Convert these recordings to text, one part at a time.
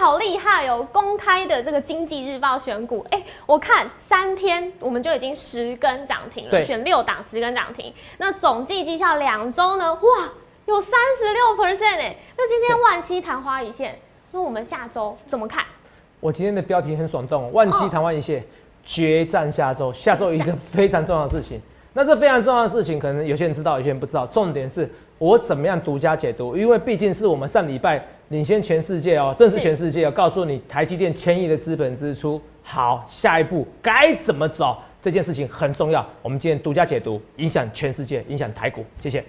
好厉害哦！公开的这个经济日报选股，哎，我看三天我们就已经十根涨停了，选六档十根涨停。那总计绩效两周呢？哇，有三十六 percent 哎！那今天万期昙花一现，那我们下周怎么看？我今天的标题很爽动，万期昙花一现，决战下周。下周一个非常重要的事情，那这非常重要的事情，可能有些人知道，有些人不知道。重点是我怎么样独家解读，因为毕竟是我们上礼拜。领先全世界哦，正是全世界哦告诉你台积电千亿的资本支出。好，下一步该怎么走？这件事情很重要。我们今天独家解读，影响全世界，影响台股。谢谢。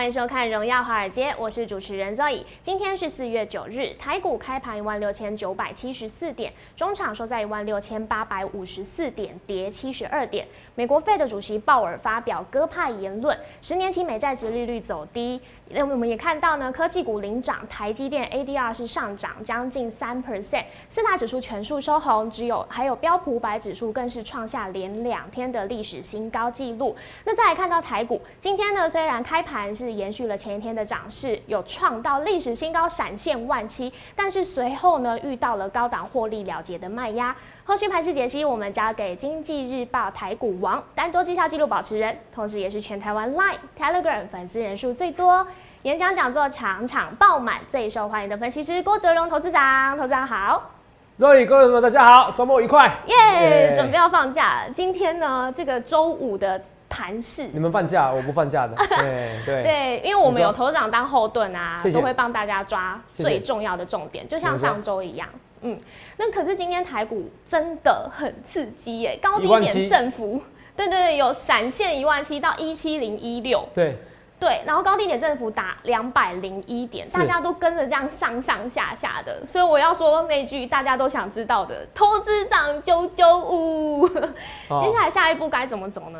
欢迎收看《荣耀华尔街》，我是主持人 Zoe。今天是四月九日，台股开盘一万六千九百七十四点，中场收在一万六千八百五十四点，跌七十二点。美国费的主席鲍尔发表鸽派言论，十年期美债值利率走低。那我们也看到呢，科技股领涨，台积电 ADR 是上涨将近三 percent，四大指数全数收红，只有还有标普五百指数更是创下连两天的历史新高纪录。那再来看到台股，今天呢虽然开盘是延续了前一天的涨势，有创到历史新高，闪现万七，但是随后呢遇到了高档获利了结的卖压。后续盘势解析，我们交给经济日报台股王、单周绩效纪录保持人，同时也是全台湾 Line、Telegram 粉丝人数最多、演讲讲座场场爆满、最受欢迎的分析师郭哲荣投资长。投资长好，各位各位朋友大家好，周末愉快！耶，准备要放假，今天呢这个周五的盘势，你们放假，我不放假的。对对。对，因为我们有投资长当后盾啊，都会帮大家抓最重要的重点，就像上周一样。嗯，那可是今天台股真的很刺激耶，高低点振幅，对对对，有闪现一万七到一七零一六，对。对，然后高低点振幅打两百零一点，大家都跟着这样上上下下的，所以我要说那句大家都想知道的，投资长九九五，接下来下一步该怎么走呢？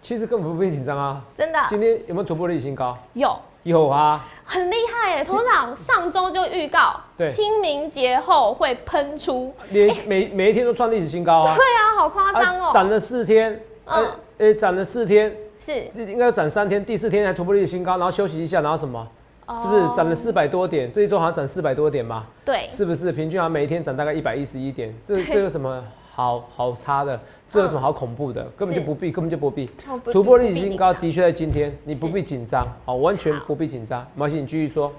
其实根本不必紧张啊，真的，今天有没有突破历史新高？有。有啊，很厉害耶！头长上周就预告，对清明节后会喷出，连每每一天都创历史新高啊！对啊，好夸张哦！涨了四天，呃，诶，涨了四天，是应该涨三天，第四天还突破历史新高，然后休息一下，然后什么？是不是涨了四百多点？这一周好像涨四百多点嘛？对，是不是平均好像每一天涨大概一百一十一点？这这有什么好好差的？这有什么好恐怖的？根本就不必，根本就不必突破历史新高。的确在今天，你不必紧张，好，完全不必紧张。毛信，你继续说。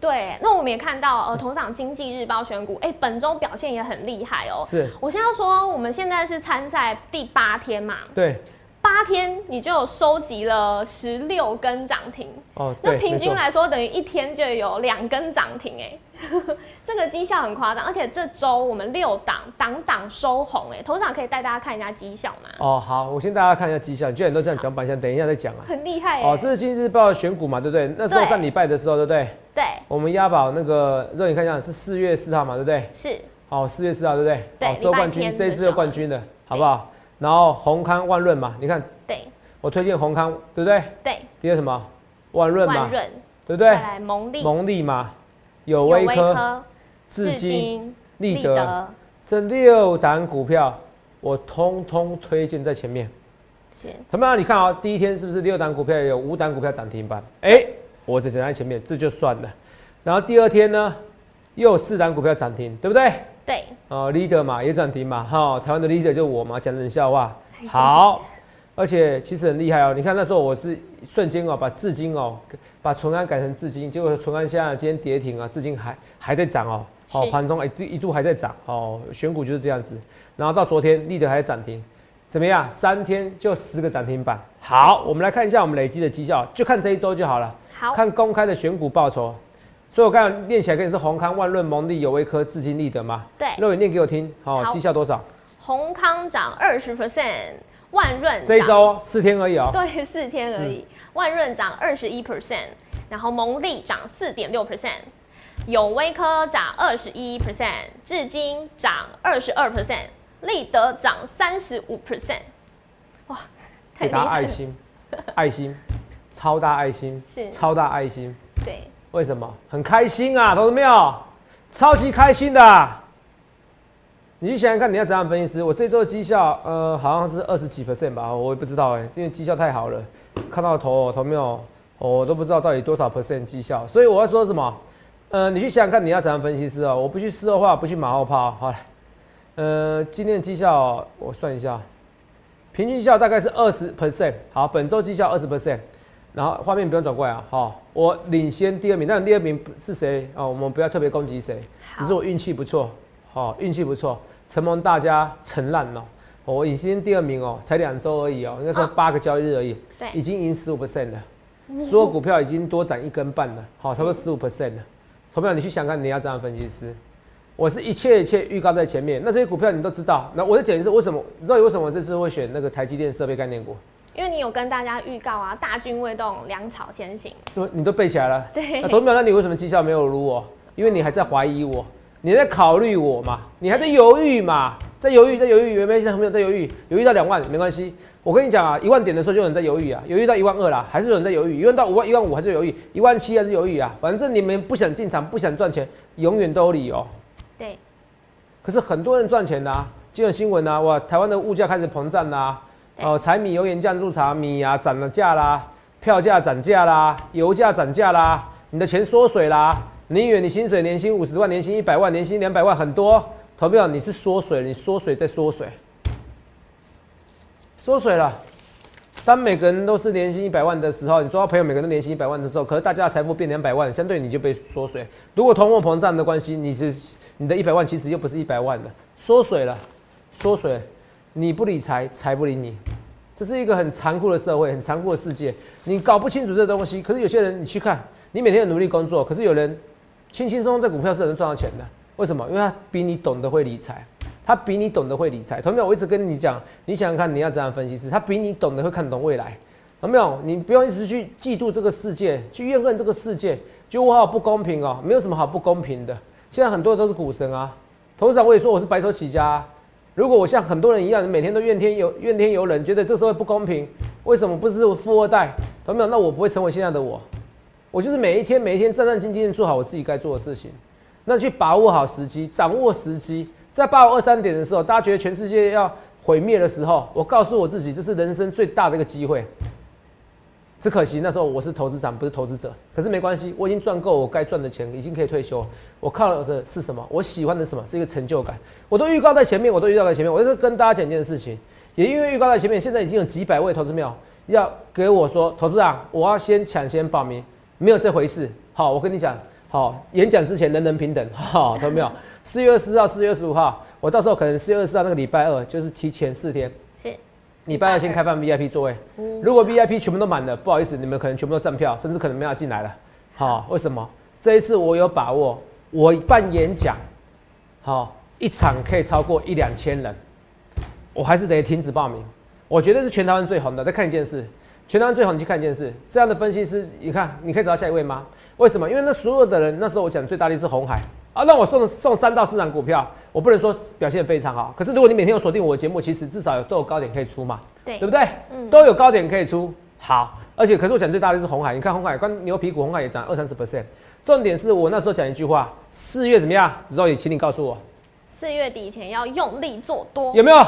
对，那我们也看到，呃，同场经济日报选股，哎，本周表现也很厉害哦。是，我先要说，我们现在是参赛第八天嘛？对。八天你就有收集了十六根涨停哦，那平均来说等于一天就有两根涨停哎，这个绩效很夸张，而且这周我们六档档档收红哎，头场可以带大家看一下绩效吗？哦，好，我先大家看一下绩效，居然都这样讲，板相等一下再讲啊。很厉害哦，这是今日报选股嘛，对不对？那时候上礼拜的时候，对不对？对。我们押宝那个，让你看一下是四月四号嘛，对不对？是。好，四月四号，对不对？对。周冠军，这一次又冠军的，好不好？然后宏康万润嘛，你看，对，我推荐宏康，对不对？对。第二什么？万润嘛，润，对不对？蒙利，蒙利嘛，友威科，至今，立德，这六档股票我通通推荐在前面。是。他们你看啊，第一天是不是六档股票有五档股票涨停板？哎，我只讲在前面，这就算了。然后第二天呢，又有四档股票涨停，对不对？对，哦，leader 嘛也涨停嘛，哈，台湾的 leader 就我嘛，讲冷笑话，好，而且其实很厉害哦。你看那时候我是瞬间哦，把至今哦，把淳安改成至今，结果淳安现在今天跌停啊，至今还还在涨哦，好，盘中一一度还在涨哦，选股就是这样子。然后到昨天 leader 还涨停，怎么样？三天就十个涨停板。好，我们来看一下我们累积的绩效，就看这一周就好了。好，看公开的选股报酬。所以我刚才念起来跟你是宏康、万润、蒙利、有威科、至今、立德吗？对，肉眼念给我听。好，绩效多少？宏康涨二十 percent，万润这一周四天而已哦。对，四天而已。万润涨二十一 percent，然后蒙利涨四点六 percent，永威科涨二十一 percent，至今涨二十二 percent，立德涨三十五 percent。哇，太大爱心，爱心，超大爱心，是超大爱心。对。为什么很开心啊？投资没有？超级开心的。你去想想看，你要怎样分析师？我这周的绩效，呃，好像是二十几 percent 吧，我也不知道哎，因为绩效太好了，看到头头没有，我都不知道到底多少 percent 绩效。所以我要说什么？呃，你去想想看，你要怎样分析师啊？我不去事后话，不去马后炮。好了，呃，今天的绩效我算一下，平均绩效大概是二十 percent。好，本周绩效二十 percent，然后画面不用转过来啊。好，我领先第二名，但第二名是谁啊？我们不要特别攻击谁，只是我运气不错。好，运气不错。承蒙大家承烂了，我已经第二名哦，才两周而已哦，应该说八个交易日而已，对，已经赢十五 percent 了，所有股票已经多涨一根半了，好，差不多十五 percent 了。投票，你去想看你要这样分析师，我是一切一切预告在前面，那这些股票你都知道。那我的解释是为什么？你知道为什么我这次会选那个台积电设备概念股？因为你有跟大家预告啊，大军未动，粮草先行。你都背起来了。对。那投票，那你为什么绩效没有如我？因为你还在怀疑我。你在考虑我嘛？你还在犹豫嘛？在犹豫，在犹豫，有没有在没有在犹豫？犹豫到两万没关系。我跟你讲啊，一万点的时候就有人在犹豫啊，犹豫到一万二啦，还是有人在犹豫。一万到五万、一万五还是犹豫，一万七还是犹豫啊。反正你们不想进场、不想赚钱，永远都有理由。对。可是很多人赚钱呐，今日新闻呐，哇，台湾的物价开始膨胀啦，哦，柴米油盐酱醋茶，米啊涨了价啦，票价涨价啦，油价涨价啦，你的钱缩水啦。你以为你薪水年薪五十万，年薪一百万，年薪两百万很多？投票你是缩水，你缩水再缩水，缩水了。当每个人都是年薪一百万的时候，你抓到朋友每个人都年薪一百万的时候，可是大家的财富变两百万，相对你就被缩水。如果通货膨胀的关系，你是你的一百万其实又不是一百万了，缩水了，缩水。你不理财，财不理你，这是一个很残酷的社会，很残酷的世界。你搞不清楚这东西，可是有些人你去看，你每天努力工作，可是有人。轻轻松松在股票市场能赚到钱的，为什么？因为他比你懂得会理财，他比你懂得会理财。同没有？我一直跟你讲，你想想看，你要怎样分析师？他比你懂得会看懂未来，有没有？你不用一直去嫉妒这个世界，去怨恨这个世界，就我好不公平哦，没有什么好不公平的。现在很多都是股神啊，投资长我也说我是白手起家。如果我像很多人一样，每天都怨天尤怨天尤人，觉得这社会不公平，为什么不是富二代？同没有？那我不会成为现在的我。我就是每一天每一天战战兢兢的做好我自己该做的事情，那去把握好时机，掌握时机，在八五二三点的时候，大家觉得全世界要毁灭的时候，我告诉我自己，这是人生最大的一个机会。只可惜那时候我是投资长，不是投资者。可是没关系，我已经赚够我该赚的钱，已经可以退休。我靠的是什么？我喜欢的什么？是一个成就感。我都预告在前面，我都预告在前面。我就是跟大家讲一件事情，也因为预告在前面，现在已经有几百位投资庙要给我说，投资长，我要先抢先报名。没有这回事。好，我跟你讲，好，演讲之前人人平等。好，看到没有？四月二十四号、四月二十五号，我到时候可能四月二十四号那个礼拜二，就是提前四天。是。礼拜二先开放 VIP 座位。如果 VIP 全部都满了，不好意思，你们可能全部都站票，甚至可能没法进来了。好，为什么？这一次我有把握，我办演讲，好，一场可以超过一两千人，我还是得停止报名。我觉得是全台湾最红的。再看一件事。全台湾最好，你去看一件事，这样的分析师，你看，你可以找到下一位吗？为什么？因为那所有的人，那时候我讲最大力是红海啊，那我送送三到四档股票，我不能说表现非常好，可是如果你每天有锁定我的节目，其实至少有都有高点可以出嘛，对，对不对？嗯，都有高点可以出，好，而且可是我讲最大力是红海，你看红海关牛皮股，红海也涨二三十 percent，重点是我那时候讲一句话，四月怎么样？肉也请你告诉我。四月底前要用力做多，有没有？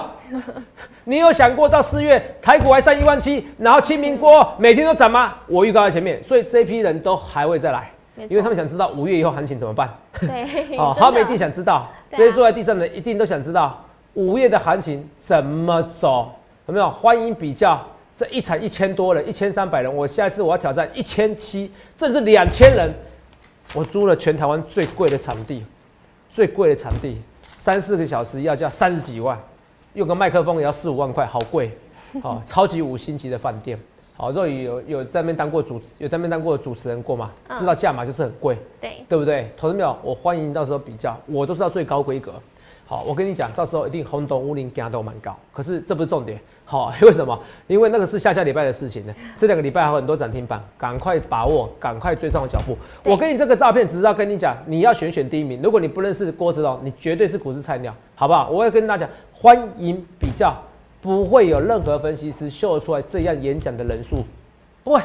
你有想过到四月台股还上一万七，然后清明过每天都涨吗？我预告在前面，所以这批人都还会再来，因为他们想知道五月以后行情怎么办。对，哦，他们一定想知道，这些坐在地上的一定都想知道五月的行情怎么走，有没有？欢迎比较这一场一千多人，一千三百人，我下一次我要挑战一千七，甚至两千人，我租了全台湾最贵的场地，最贵的场地。三四个小时要价三十几万，用个麦克风也要四五万块，好贵，好超级五星级的饭店。好，若雨有有在那边当过主，有在那边当过主持人过吗？知道价码就是很贵，对对不对？投资没有？我欢迎到时候比较，我都知道最高规格。好，我跟你讲，到时候一定轰动乌林价都蛮高。可是这不是重点。好，为什么？因为那个是下下礼拜的事情呢。这两个礼拜还有很多涨停板，赶快把握，赶快追上我脚步。我给你这个照片，只是要跟你讲，你要选选第一名。如果你不认识郭子龙，你绝对是股市菜鸟，好不好？我会跟大家讲，欢迎比较，不会有任何分析师秀出来这样演讲的人数，不会，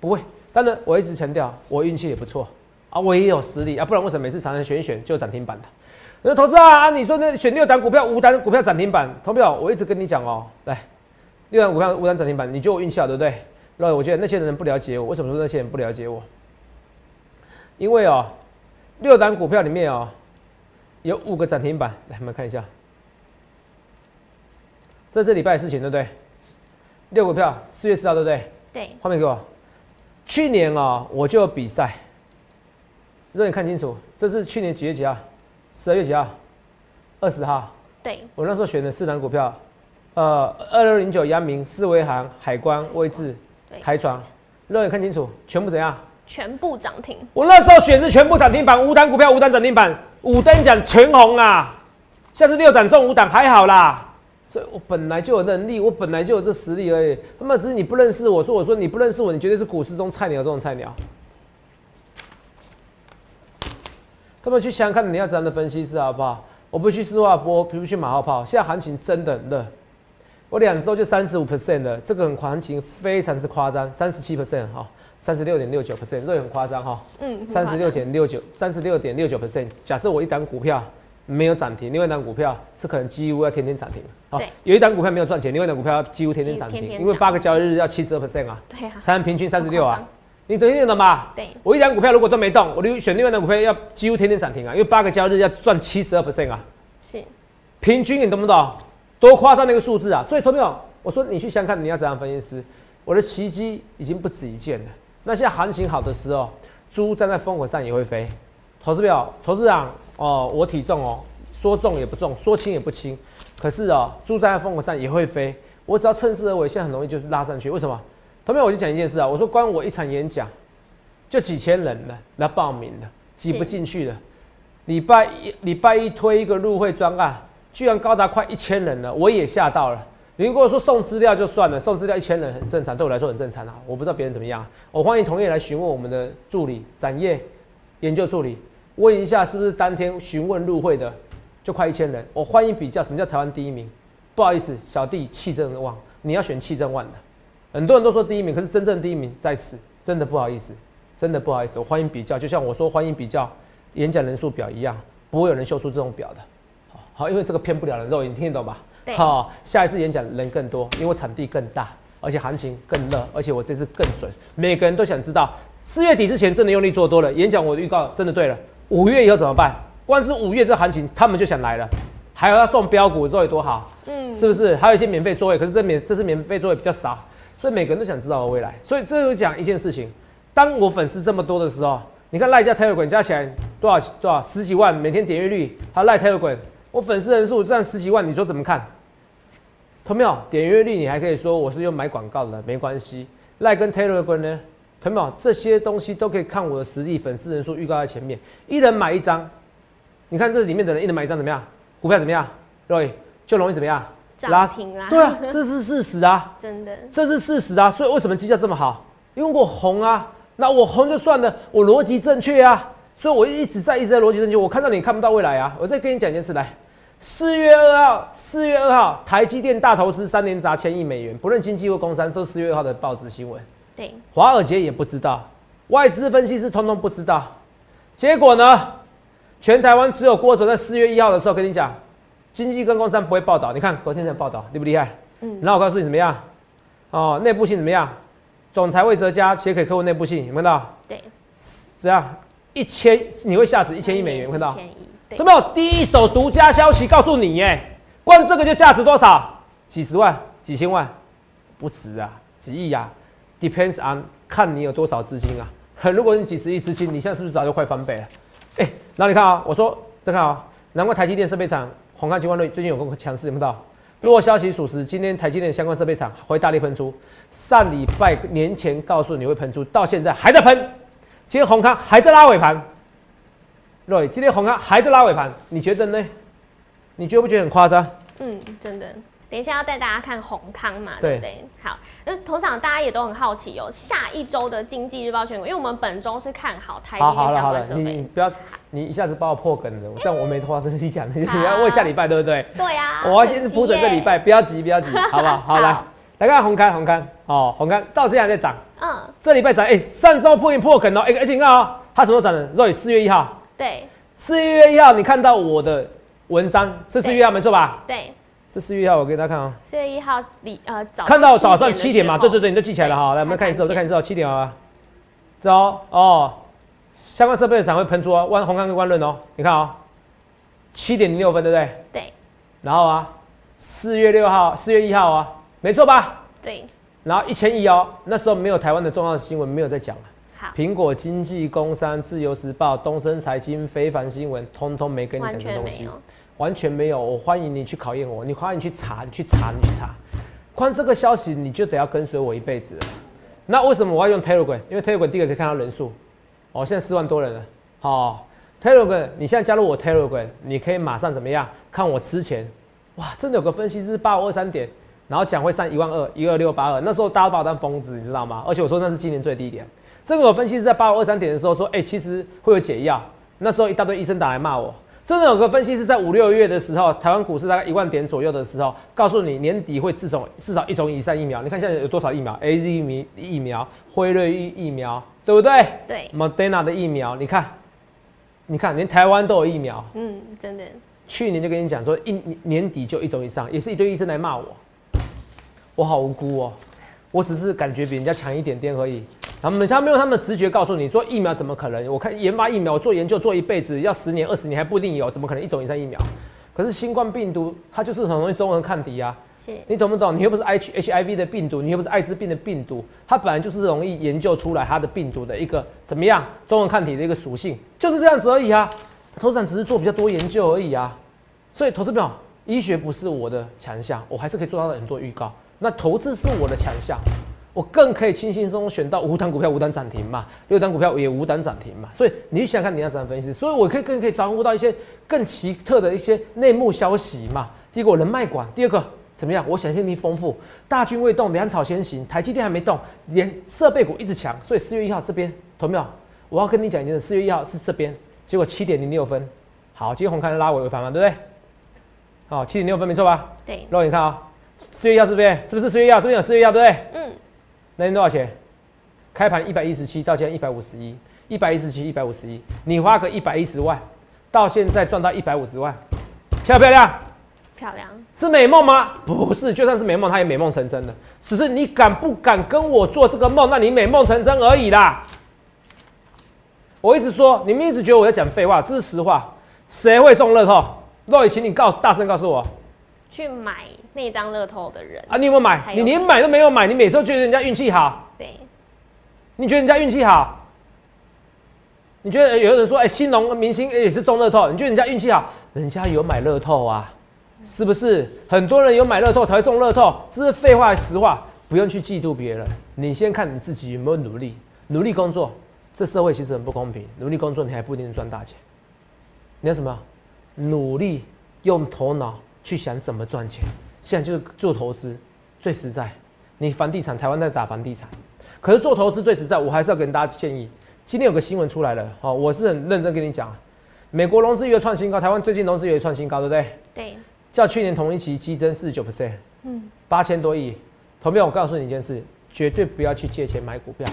不会。当然，我一直强调，我运气也不错啊，我也有实力啊，不然为什么每次常常选一选就涨停板的？那投资啊，你说那选六档股票，五档股票涨停板，投票我一直跟你讲哦，来，六档股票五档涨停板，你就我运气好，对不对？那我觉得那些人不了解我，为什么说那些人不了解我？因为哦，六档股票里面哦，有五个涨停板，来我们看一下，这是礼拜的事情，对不对？六股票，四月四号，对不对？对，画面给我。去年啊、我就有比赛，让你看清楚，这是去年几月几号？十二月几号？二十号。对，我那时候选的四档股票，呃，二六零九、阳明、四维行、海关、位置、对台船，让你看清楚，全部怎样？全部涨停，我那时候选是全部涨停板，五档股票五档涨停板，五等奖全红啊！下次六档中五档还好啦。所以我本来就有能力，我本来就有这实力而已。他妈只是你不认识我，说我说你不认识我，你绝对是股市中菜鸟中的菜鸟。他们去想想看你要怎样的分析师好不好？我不去四化波，不去马后炮。现在行情真的很热，我两周就三十五 percent 的，这个很行情非常之夸张，三十七 percent 哈，三十六点六九 percent，这也很夸张哈。嗯，三十六点六九，三十六点六九 percent。假设我一档股票没有涨停，另外一档股票是可能几乎要天天涨停。好对，有一档股票没有赚钱，另外一档股票几乎天天涨停，因为八个交易日要七十二 percent 啊，对啊，才能平均三十六啊。你懂听懂吗？对，我一档股票如果都没动，我就选另外一档股票要几乎天天涨停啊，因为八个交易日要赚七十二 percent 啊，是，平均你懂不懂？多夸张的一个数字啊！所以，投朋友，我说你去想想看你要怎样分析师，我的奇迹已经不止一件了。那现在行情好的时候，猪站在风口上也会飞。投资表，投资长哦，我体重哦，说重也不重，说轻也不轻。可是哦，猪站在风口上也会飞。我只要趁势而为，现在很容易就拉上去。为什么？投朋友，我就讲一件事啊，我说光我一场演讲，就几千人了来报名了，挤不是进去了。礼拜一礼拜一推一个入会专案，居然高达快一千人了，我也吓到了。你如果说送资料就算了，送资料一千人很正常，对我来说很正常啊。我不知道别人怎么样，我欢迎同业来询问我们的助理展业研究助理，问一下是不是当天询问入会的就快一千人。我欢迎比较什么叫台湾第一名。不好意思，小弟气正旺，你要选气正旺的。很多人都说第一名，可是真正第一名在此，真的不好意思，真的不好意思。我欢迎比较，就像我说欢迎比较演讲人数表一样，不会有人秀出这种表的。好，因为这个骗不了人肉，你听得懂吧？对好，下一次演讲人更多，因为场地更大，而且行情更热，而且我这次更准。每个人都想知道，四月底之前真的用力做多了，演讲我的预告真的对了。五月以后怎么办？光是五月这行情，他们就想来了，还有要送标股，肉有多好？嗯，是不是？还有一些免费座位，可是这免这次免费座位比较少，所以每个人都想知道我未来。所以这就讲一件事情：当我粉丝这么多的时候，你看赖家 Telegram 加起来多少多少十几万，每天点阅率，还有赖 Telegram，我粉丝人数占十几万，你说怎么看？同没有点阅率，你还可以说我是用买广告的，没关系。赖跟 Telegram 呢，同没有这些东西都可以看我的实力，粉丝人数预告在前面，一人买一张。你看这里面的人一人买一张怎么样？股票怎么样？各位就容易怎么样？涨停啦，对啊，这是事实啊，真的，这是事实啊。所以为什么绩效这么好？因为我红啊，那我红就算了，我逻辑正确啊，所以我一直在一直在逻辑正确。我看到你看不到未来啊，我再跟你讲一件事来。四月二号，四月二号，台积电大投资三年砸千亿美元，不论经济或工商，都是四月二号的报纸新闻。对，华尔街也不知道，外资分析师通通不知道。结果呢，全台湾只有郭总在四月一号的时候跟你讲，经济跟工商不会报道。你看昨天的报道厉不厉害？嗯，然后我告诉你怎么样？哦，内部信怎么样？总裁魏哲嘉写给客户内部信，有没有看到？对，这样？一千你会吓死一千亿美元，看到有，没有？第一手独家消息告诉你，耶，光这个就价值多少？几十万、几千万，不止啊，几亿啊，depends on 看你有多少资金啊。如果你几十亿资金，你现在是不是早就快翻倍了？哎、然后你看啊，我说再看啊，难怪台积电设备厂宏康金冠瑞最近有个强势，有没有？如果消息属实，今天台积电相关设备厂会大力喷出。上礼拜年前告诉你会喷出，到现在还在喷。今天红康还在拉尾盘，对，今天红康还在拉尾盘，你觉得呢？你觉不觉得很夸张？嗯，真的。等一下要带大家看宏康嘛，对对不对？好，那头场大家也都很好奇哦，下一周的经济日报选股，因为我们本周是看好台积好，了好了相关，设备。你你不要，你一下子把我破梗了，这样我没话跟你讲，你要问下礼拜对不对？对呀、我要先是铺准这礼拜，不要急不要急，好不好？好好来来看红刊红刊哦，红刊到现在还在涨，嗯，这礼拜涨，哎、上周破一破梗哦，哎、而且你看哦，它什么时候涨的？肉四月一号，对，四月一号你看到我的文章，是四月一号没错吧？对，这四月一号我给大家看哦、四月一号里呃早看到早上七点嘛，对对对，你都记起来了哈。来，我们看一次，我再看一次哦，七点啊，走哦，相关设备的涨会喷出哦，万红康跟万润哦，你看哦，七点零六分，对不对？对。然后啊，四月六号、四月一号啊，没错吧？对，然后一千亿哦，那时候没有台湾的重要新闻，没有在讲啊。好，苹果经济、工商、自由时报、东森财经、非凡新闻，通通没跟你讲完这东西全没有，，完全没有。我欢迎你去考验我，你欢迎你去查，你去查，你去查。光这个消息你就得要跟随我一辈子了。那为什么我要用 Telegram？因为 Telegram 第一个可以看到人数，哦，现在四万多人了。好、Telegram，你现在加入我 Telegram，你可以马上怎么样看我之前，哇，真的有个分析师八五二三点，然后讲会上一万二，一二六八二，那时候大家都把我当疯子，你知道吗？而且我说那是今年最低点。这个我分析是在八五二三点的时候说，哎、其实会有解药。那时候一大堆医生打来骂我。真的有个分析是在五六月的时候，台湾股市大概一万点左右的时候，告诉你年底会至少至少一种以上疫苗。你看现在有多少疫苗？A Z 疫苗疫苗、辉瑞疫疫苗，对不对对，？Moderna 的疫苗，你看，你看，连台湾都有疫苗。嗯，真的，去年就跟你讲说，一年年底就一种以上，也是一堆医生来骂我，我好无辜哦，我只是感觉比人家强一点点而已。他们他没有他们的直觉告诉你说疫苗怎么可能？我看研发疫苗，我做研究做一辈子，要十年二十年还不一定有，怎么可能一种以上疫苗？可是新冠病毒它就是很容易中和抗体啊，你懂不懂？你又不是 H H I V 的病毒，你又不是艾滋病的病毒，它本来就是容易研究出来它的病毒的一个怎么样中文抗体的一个属性，就是这样子而已啊。投资长只是做比较多研究而已啊。所以投资表医学不是我的强项，我还是可以做到很多预告。那投资是我的强项，我更可以轻轻松松选到五档股票五档涨停嘛，六档股票也五档涨停嘛。所以你想想看你要怎样分析，所以我可以更可以掌握到一些更奇特的一些内幕消息嘛。第一个我人脉广，第二个怎么样？我想象力丰富，大军未动，粮草先行，台积电还没动，连设备股一直强，所以四月一号这边，同没有？我要跟你讲一件事，四月一号是这边，结果七点零六分，好，今天红看拉尾尾盘嘛，对不对？好，七点六分没错吧？对，肉眼看啊、四月一号是不是？是不是四月一号？这边有四月一号，对不对？嗯，那天多少钱？开盘一百一十七，到现在一百五十一，一百一十七，一百五十一，你花个一百一十万，到现在赚到一百五十万，漂不漂亮？漂亮，是美梦吗？不是，就算是美梦，它也美梦成真的。只是你敢不敢跟我做这个梦，那你美梦成真而已啦。我一直说，你们一直觉得我在讲废话，这是实话。谁会中乐透？若雨，请你告大声告诉我去买那张乐透的人，啊！你有没有买？有你连买都没有买，你每次都觉得人家运气好，对，你觉得人家运气好？你觉得有人说，哎、新农明星也是中乐透，你觉得人家运气好？人家有买乐透啊，是不是？很多人有买乐透才会中乐透，这是废话还是实话？不用去嫉妒别人，你先看你自己有没有努力，努力工作。这社会其实很不公平，努力工作你还不一定能赚大钱。你要什么？努力用头脑去想怎么赚钱。现在就是做投资最实在。你房地产，台湾在打房地产，可是做投资最实在。我还是要跟大家建议，今天有个新闻出来了，哦，我是很认真跟你讲，美国融资余额创新高，台湾最近融资余额创新高，对不对？对，较去年同一期激增四十九 percent，嗯，八千多亿。同学，我告诉你一件事，绝对不要去借钱买股票，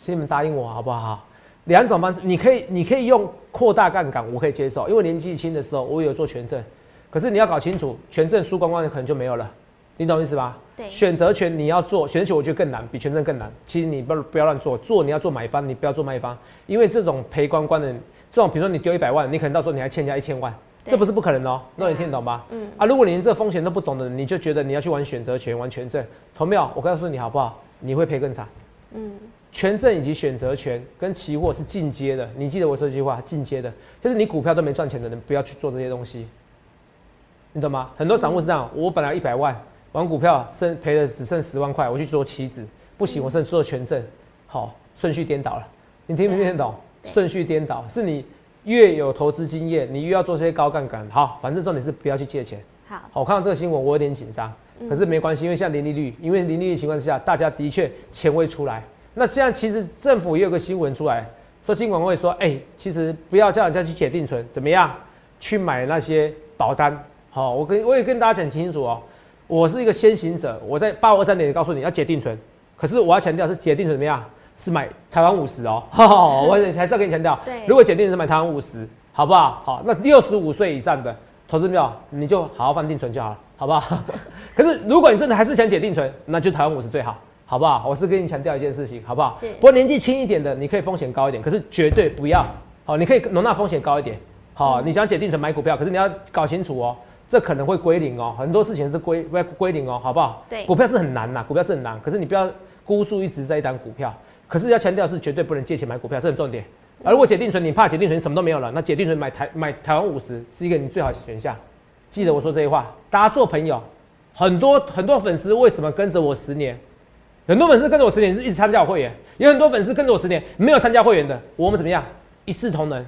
请你们答应我好不好？两种方式，你可以，你可以用扩大杠杆，我可以接受，因为年纪轻的时候我有做权证，可是你要搞清楚，权证输光光的可能就没有了，你懂意思吧？对，选择权你要做，选择权我觉得更难，比权证更难。其实你不不要乱做，做你要做买方，你不要做卖方，因为这种赔光光的，这种比如说你丢一百万，你可能到时候你还欠人家一千万，这不是不可能哦、那你听得懂吗？嗯，啊，如果你连这风险都不懂的，你就觉得你要去玩选择权、玩权证，同没有？我告诉你好不好？你会赔更惨。嗯，权证以及选择权跟期货是进阶的，你记得我说这句话，进阶的，就是你股票都没赚钱的人，不要去做这些东西，你懂吗？很多散户是这样，我本来一百万玩股票，剩赔了只剩十万块，我去做期指，不行，我剩做权证，好，顺序颠倒了，你听没听得懂？顺序颠倒是你越有投资经验，你越要做这些高杠杆，好，反正重点是不要去借钱。好，好，我看到这个新闻，我有点紧张，嗯可是没关系，因为现在零利率，因为零利率情况之下，大家的确钱会出来。那现在其实政府也有个新闻出来，说金管会说，哎、其实不要叫人家去解定存，怎么样？去买那些保单。好，我跟我也跟大家讲清楚哦，我是一个先行者，我在八五二三点告诉你要解定存，可是我要强调是解定存怎么样？是买台湾五十哦，我还是要跟你强调，对如果解定存是买台湾五十，好不好？好，那六十五岁以上的投资票，你就好好放定存就好了，好不好？可是如果你真的还是想解定存，那就台湾五十最好，好不好？我是跟你强调一件事情，好不好？是不过年纪轻一点的，你可以风险高一点，可是绝对不要，好，你可以容纳风险高一点，好，你想解定存买股票，可是你要搞清楚哦，这可能会归零哦，很多事情是归归归零哦，好不好？对股票是很难呐，股票是很难，可是你不要孤注一掷在一档股票，可是要强调是绝对不能借钱买股票，这很重点。而如果解定存，你怕解定存什么都没有了，那解定存买台买台湾五十是一个你最好的选项。记得我说这些话，大家做朋友，很多很多粉丝为什么跟着我十年？很多粉丝跟着我十年是一直参加我会员，有很多粉丝跟着我十年没有参加会员的，我们怎么样？一视同仁，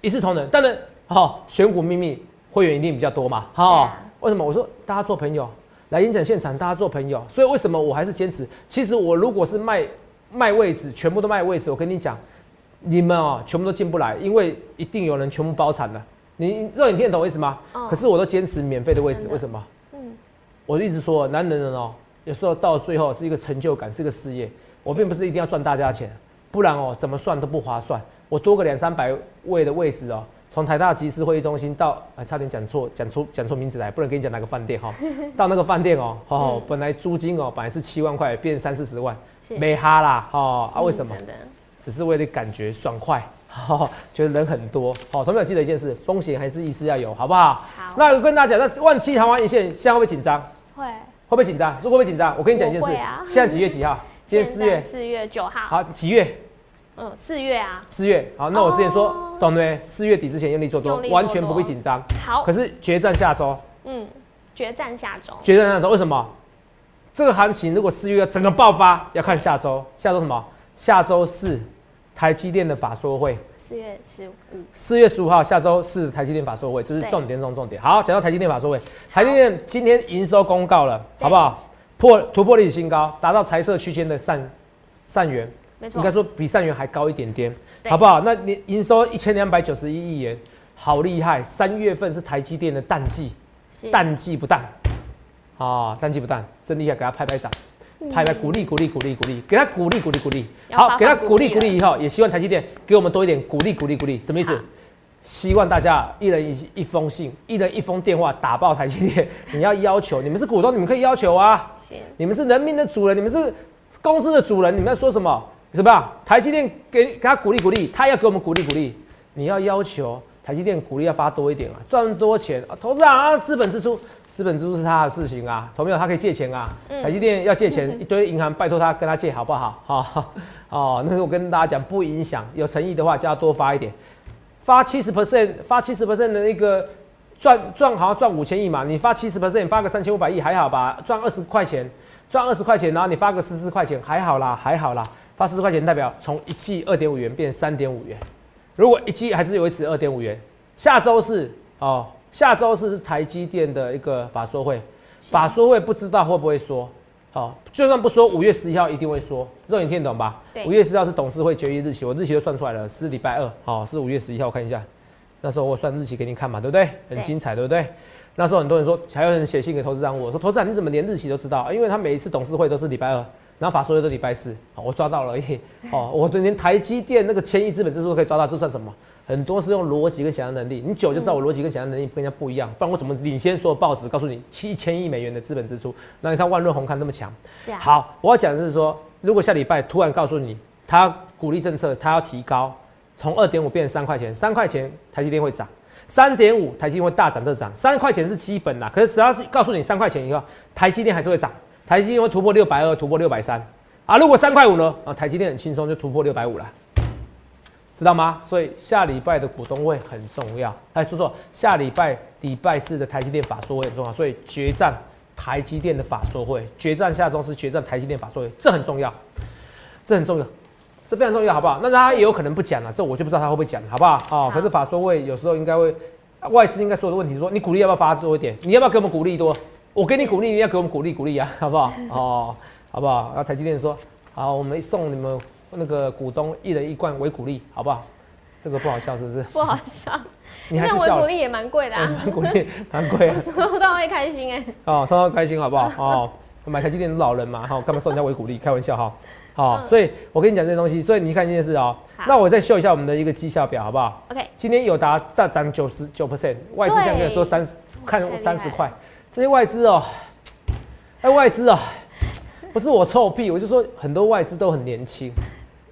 一视同仁。当然，好、选股秘密会员一定比较多嘛，好、为什么？我说大家做朋友，来演讲现场大家做朋友，所以为什么我还是坚持？其实我如果是卖卖位置，全部都卖位置，我跟你讲，你们哦全部都进不来，因为一定有人全部包产了。你肉眼听得懂我意思吗？哦可是我都坚持免费的位置为什么？嗯，我一直说，男人人哦，有时候到最后是一个成就感，是一个事业。我并不是一定要赚大家钱，不然哦，怎么算都不划算。我多个两三百位的位置哦，从台大集思会议中心到，哎，差点讲错，讲出讲错名字来，不能跟你讲哪个饭店哈、到那个饭店哦，哦，嗯本来租金哦，本来是七万块，变三四十万，是没哈啦，哦，啊，嗯为什么？只是为了感觉爽快，哦，觉得人很多。好、同学们记得一件事，风险还是意识要有，好不好？好那我跟大家讲，那万七台湾一线，现在会不会紧张？会。会不会紧张？说会不会紧张？我跟你讲一件事，现在几月几号？今天四月，四月九号。好，几月？嗯，四月啊。四月。好，那我之前说，哦懂没？四月底之前用力做多完全不必紧张。好可。是决战下周，嗯，决战下周。决战下周为什么？这个行情如果四月要整个爆发，要看下周。下周什么？下周四，台积电的法说会。四月十五。四月十五号，下周四台积电法说会，这是对重点中重点。好，讲到台积电法说会，台积电今天营收公告了，好不好？破突破历史新高，达到财色区间的上上缘，没错。应该说比上元还高一点点，好不好？那你营收一千两百九十一亿元，好厉害！三月份是台积电的淡季，淡季不淡，啊，淡季不淡，真厉害，给他拍拍掌，拍拍鼓励鼓励鼓励鼓励，给他鼓励鼓励鼓励。好，给他鼓励鼓励以后，也希望台积电给我们多一点鼓励鼓励鼓励，什么意思？希望大家一人一一封信，一人一封电话打爆台积电。你要要求，你们是股东，你们可以要求啊。是你们是人民的主人，你们是公司的主人，你们要说什么？什么样？台积电给给他鼓励鼓励，他要给我们鼓励鼓励。你要要求台积电鼓励要发多一点啊，赚多钱啊，投资啊，资本支出，资本支出是他的事情啊，投没有他可以借钱啊。嗯台积电要借钱，一堆银行拜托他跟他借好不好？好、哦，那个我跟大家讲不影响，有诚意的话就要多发一点，发七十 percent，发七十 percent 的那个赚赚好像赚五千亿嘛，你发七十 percent，发个三千五百亿还好吧？赚二十块钱，赚二十块钱，然后你发个十四块钱还好啦，还好啦。发十四块钱代表从一季二点五元变三点五元，如果一季还是维持二点五元，下周四哦，下周四是台积电的一个法说会，法说会不知道会不会说，好、就算不说，五月十一号一定会说，肉你听得懂吧对？五月十号是董事会决议日期，我日期都算出来了，是礼拜二，好、是五月十一号，我看一下，那时候我算日期给你看嘛，对不对？很精彩，对不对？那时候很多人说，还有人写信给投资人，我说投资人你怎么连日期都知道？啊因为他每一次董事会都是礼拜二，然后法说会都礼拜四，好，我抓到了，嘿，哦，我连台积电那个千亿资本支出都可以抓到，这算什么？很多是用逻辑跟想象能力，你久就知道我逻辑跟想象能力跟人家不一样，不然我怎么领先所有报纸告诉你七千亿美元的资本支出？那你看万润红看那么强，啊。好，我要讲的是说，如果下礼拜突然告诉你，他鼓励政策，他要提高，从二点五变成三块钱，三块钱台积电会涨，三点五台积电会大涨特涨，三块钱是基本啦，可是只要是告诉你三块钱以后，台积电还是会涨，台积电会突破六百二，突破六百三，啊，如果三块五呢，啊，台积电很轻松就突破六百五了。知道吗？所以下礼拜的股东会很重要。哎，说说，下礼拜礼拜四的台积电法说会很重要，所以决战台积电的法说会，决战下周是决战台积电法说会，这很重要，这很重要，这非常重要，好不好？那他也有可能不讲了，这我就不知道他会不会讲，好不好？哦，可是法说会有时候应该会，外资应该所有的问题说，你鼓励要不要发多一点？你要不要给我们鼓励多？我给你鼓励，你要给我们鼓励鼓励啊，好不好？哦，好不好？然后台积电说，好，我们送你们那个股东一人一罐维鼓励，好不好？这个不好笑是不是？不好笑，你还是维鼓励也蛮贵的啊，蛮鼓励，蛮贵啊。收到会开心哎。哦，收到开心好不好？哦，买台积电的老人嘛，哈、干嘛送人家维鼓励？开玩笑哈。好，嗯所以我跟你讲这些东西，所以你看这件事哦、那我再秀一下我们的一个绩效表，好不好？OK，今天友达大涨九十九 percent，外资现在说三十，看三十块，这些外资哦、哎外资哦、不是我臭屁，我就说很多外资都很年轻，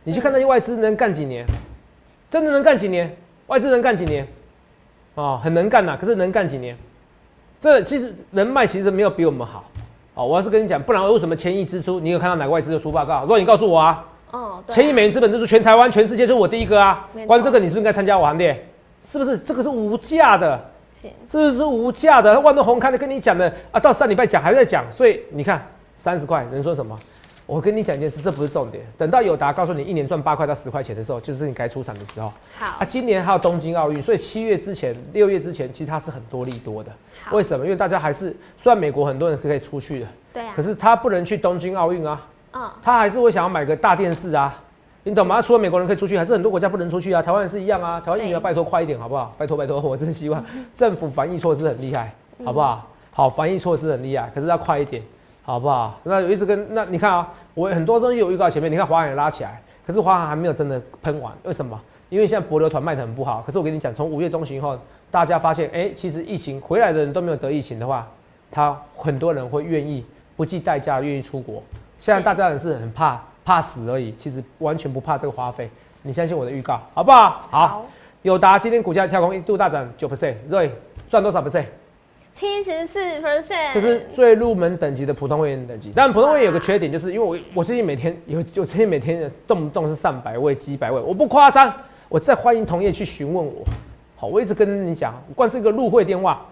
你去看那些外资能干几年，真的能干几年？外资能干几年？哦，很能干呐、可是能干几年？这其实人脉其实没有比我们好。哦，我要是跟你讲，不然为什么千亿支出？你有看到哪个外资的出报告？如果你告诉我啊，哦，千亿美元资本支出全台湾全世界就是我第一个啊关这个你是不是应该参加我行列？是不是？这个是无价的，是这是无价的。万通红刊的跟你讲的啊，到上礼拜讲还在讲，所以你看三十块能说什么？我跟你讲一件事，这不是重点。等到友达告诉你一年赚八块到十块钱的时候，就是你该出场的时候。好啊，，今年还有东京奥运，所以七月之前、六月之前，其实它是很多利多的。为什么？因为大家还是虽然美国很多人是可以出去的，对啊可，是他不能去东京奥运啊。嗯，他还是会想要买个大电视啊，你懂吗？除了美国人可以出去，还是很多国家不能出去啊。台湾也是一样啊，台湾疫苗拜托快一点好不好？拜托拜托，我真希望政府防疫措施很厉害，好不好？好，防疫措施很厉害，可是要快一点，好不好？那有一直跟那你看啊，我很多东西有预告前面，你看华航也拉起来，可是华航还没有真的喷完，为什么？因为现在博流团卖的很不好，可是我跟你讲，从五月中旬以后，大家发现，哎、其实疫情回来的人都没有得疫情的话，他很多人会愿意不计代价愿意出国。现在大家也是很怕怕死而已，其实完全不怕这个花费。你相信我的预告，好不好？好，友达今天股价跳空一度大涨九 percent，对，赚多少 percent？七十四 percent，这是最入门等级的普通会员等级。但普通会员有个缺点，就是因为我我最近每天有，我最近每天动不动是上百位、几百位，我不夸张。我再欢迎同业去询问我，好，我一直跟你讲，光是一个入会电话，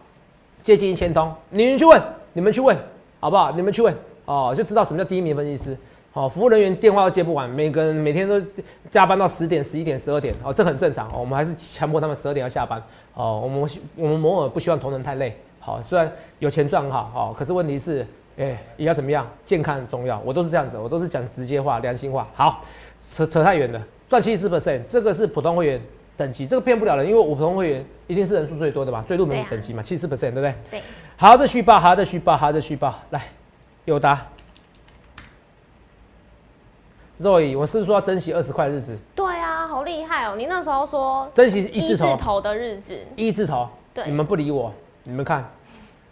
接近一千通，你们去问，你们去问，好不好？你们去问，哦，就知道什么叫第一名分析师。好，服务人员电话都接不完，每个人每天都加班到十点、十一点、十二点，哦，这很正常。哦，我们还是强迫他们十二点要下班。哦，我们我们摩尔不希望同仁太累。好，虽然有钱赚很好，哦，可是问题是，哎、也要怎么样？健康很重要。我都是这样子，我都是讲直接话、良心话。好，扯扯太远了，赚七十 percent，这个是普通会员等级，这个骗不了人，因为我普通会员一定是人数最多的嘛，最入门对啊等级嘛，七十 percent，对不对？对，好的续报，好的续报，好的续报，来，友达。肉姨，我是不是说要珍惜二十块日子？对啊，好厉害哦！你那时候说珍惜一字头，的日子，一字头，对你们不理我，你们看，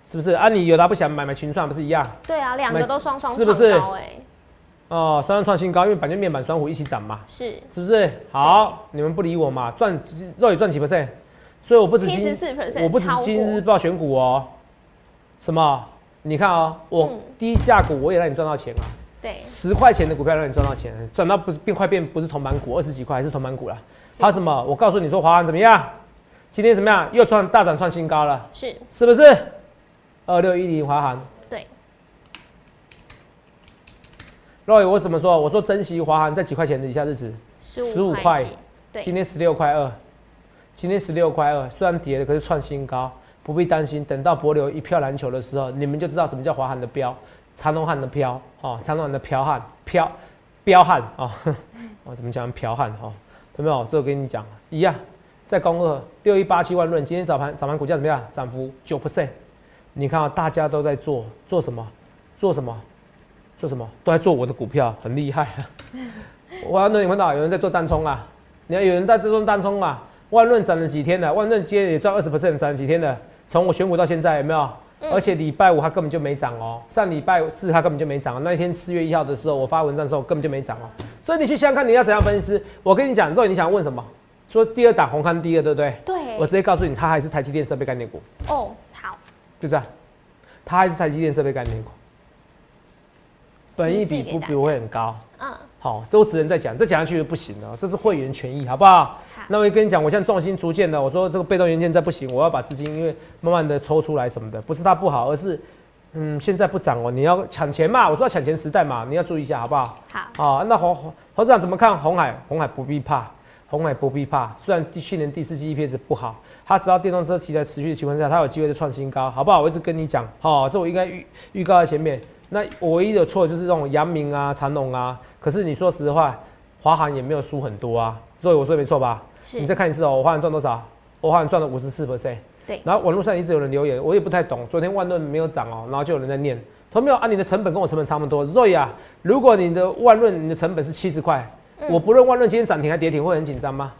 是不是啊？你有他不想买，买群创不是一样？对啊，两个都双双是不是哦，双双创新高，因为板件面板双虎一起涨嘛，是是不是？好，你们不理我嘛，赚肉也赚几 percent，所以我不止今七十四 percent，我不止今日报选股哦，什么？你看哦，我嗯低价股我也让你赚到钱啊，对，十块钱的股票让你赚到钱，赚到不是变快变不是铜板股，二十几块还是铜板股了。是还有什么？我告诉你说华航怎么样？今天怎么样？又创大涨创新高了，是，是不是？二六一零华航。对，Roy，我怎么说？我说珍惜华航在几块钱的以下日子十五块，对，今天十六块二，今天十六块二，虽然跌了，可是创新高，不必担心。等到博流一票难求的时候，你们就知道什么叫华航的标，长龙汉的彪哦，长龙汉的彪悍彪彪悍哦，我怎么讲彪悍哈？有没有？这我跟你讲一样，在公二六一八七万润，今天早盘早盘股价怎么样？涨幅九 percent。你看啊，大家都在做做什么？做什么？做什么？都在做我的股票，很厉害啊！万润，你看到有人在做单冲啊？你看有人在做单冲啊？万润涨了几天了？万润今天也赚二十 percent，涨了几天了？从我选股到现在有没有？嗯而且礼拜五它根本就没涨哦，上礼拜四它根本就没涨、哦。那一天四月一号的时候，我发文章的时候根本就没涨哦。所以你去想想看，你要怎样分析？我跟你讲，之后你想问什么？说第二档红康第二，对不对？对，我直接告诉你，它还是台积电设备概念股，哦，好，就这样，它还是台积电设备概念股，本益比不不会很高。嗯，好，这我只能再讲，这讲下去就不行了，这是会员权益，好不好？好那我也跟你讲，我现在重心逐渐的，我说这个被动元件再不行，我要把资金因为慢慢的抽出来什么的，不是它不好，而是嗯现在不涨哦，你要抢钱嘛，我说要抢钱时代嘛，你要注意一下，好不好？好，啊，那侯侯侯市长怎么看红海？红海不必怕，红海不必怕。虽然第去年第四季 EPS 不好，它只要电动车题材持续的情况下，它有机会的创新高，好不好？我一直跟你讲，好、这我应该预预告在前面。那我唯一的错就是这种阳明啊、长隆啊，可是你说实话，华航也没有输很多啊，所以我说的没错吧？是你再看一次哦，我华航赚多少？我华航赚了五十四 percent。对然后网络上一直有人留言，我也不太懂。昨天万润没有涨哦，然后就有人在念同没有啊？你的成本跟我成本差不多。瑞啊，如果你的万润你的成本是七十块，我不论万润今天涨停还跌停，会很紧张吗？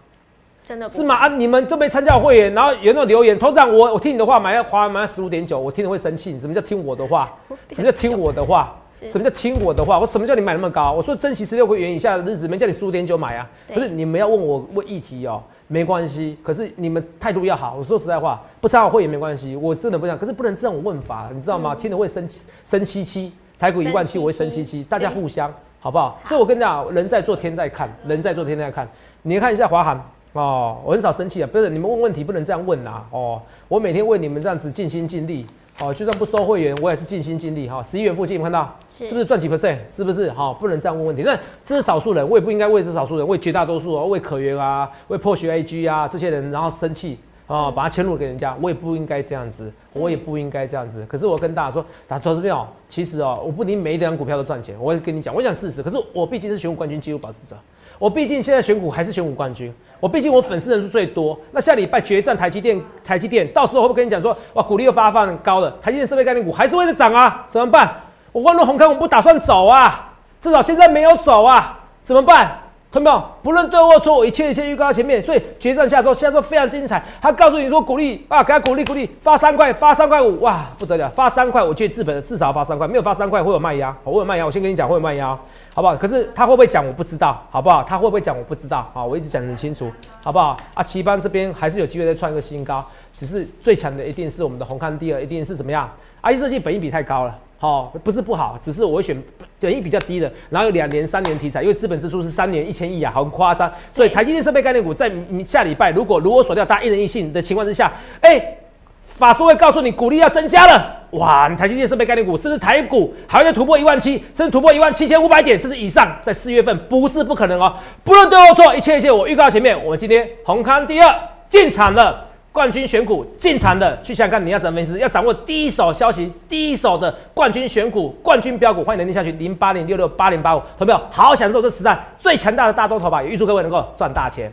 真的是吗？啊，你们都没参加会员，然后有那种留言，头长我我听你的话买要花买十五点九，我听了会生气。什么叫听我的话？什么叫听我的话？什么叫听我的话？我什么叫你买那么高？我说珍惜十六个元以下的日子，没叫你十五点九买啊。不是你们要问我问议题哦，没关系。可是你们态度要好。我说实在话，不参加会也没关系，我真的不想。可是不能这种问法，你知道吗？听了会生气生七七，台股一万七我会生七七，大家互相好不好？所以我跟你讲，人在做天在看，人在做天在看。你看一下华航。哦，我很少生气啊，不是你们问问题不能这样问呐。哦，我每天为你们这样子尽心尽力，哦，就算不收会员，我也是尽心尽力哈。十一元附近有看到是不是赚几 percent？是不是？好，不能这样问问题。那这是少数人，我也不应该为这少数人，为绝大多数啊，为可元啊，为破学 A G 啊这些人，然后生气啊，把它迁入给人家，我也不应该这样子，我也不应该这样子。可是我跟大家说，打投资票，其实哦，我不一定每一张股票都赚钱，我会跟你讲，我讲事实。可是我毕竟是选股冠军纪录保持者。我毕竟现在选股还是选股冠军，我毕竟我粉丝人数最多。那下礼拜决战台积电，台积电到时候会不会跟你讲说，哇，股利又发放高了，台积电设备概念股还是会在涨啊？怎么办？我万润红康我不打算走啊，至少现在没有走啊，怎么办？同没有？不论对或错，我一切一切预告在前面。所以决战下周，下周非常精彩。他告诉你说，鼓励啊，给他鼓励鼓励，发三块，发三块五，哇，不得了，发三块，我觉得资本至少要发三块，没有发三块会有卖压，会有卖压。我先跟你讲会有卖压。好不好？可是他会不会讲我不知道，好不好？他会不会讲我不知道？好，我一直讲得很清楚，好不好？啊，七班这边还是有机会再创一个新高，只是最强的一定是我们的红康第二，一定是怎么样？I 设计本益比太高了，好，不是不好，只是我会选本益比较低的，然后有两年、三年题材，因为资本支出是三年一千亿啊，很夸张。所以台积电设备概念股在下礼拜，如果如果锁掉大家一人一信的情况之下，哎。法说会告诉你，股利要增加了，哇！你台积电设备概念股，甚至台股还会突破一万七，甚至突破一万七千五百点，甚至以上，在四月份不是不可能哦。不论对或错，一切一切，我预告前面，我们今天宏康第二进场的冠军选股进场的，去想看你要怎么分析，要掌握第一手消息，第一手的冠军选股、冠军标股，欢迎能力下去零八零六六八零八五，投票好好享受这实战最强大的大多头吧，也预祝各位能够赚大钱。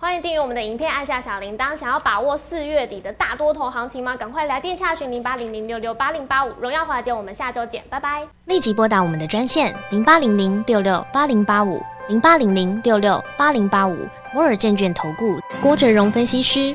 欢迎订阅我们的影片，按下小铃铛。想要把握四月底的大多头行情吗？赶快来电洽询零八零零六六八零八五。荣耀华姐，我们下周见，拜拜。立即拨打我们的专线零八零零六六八零八五零八零零六六八零八五摩尔证券投顾郭哲荣分析师。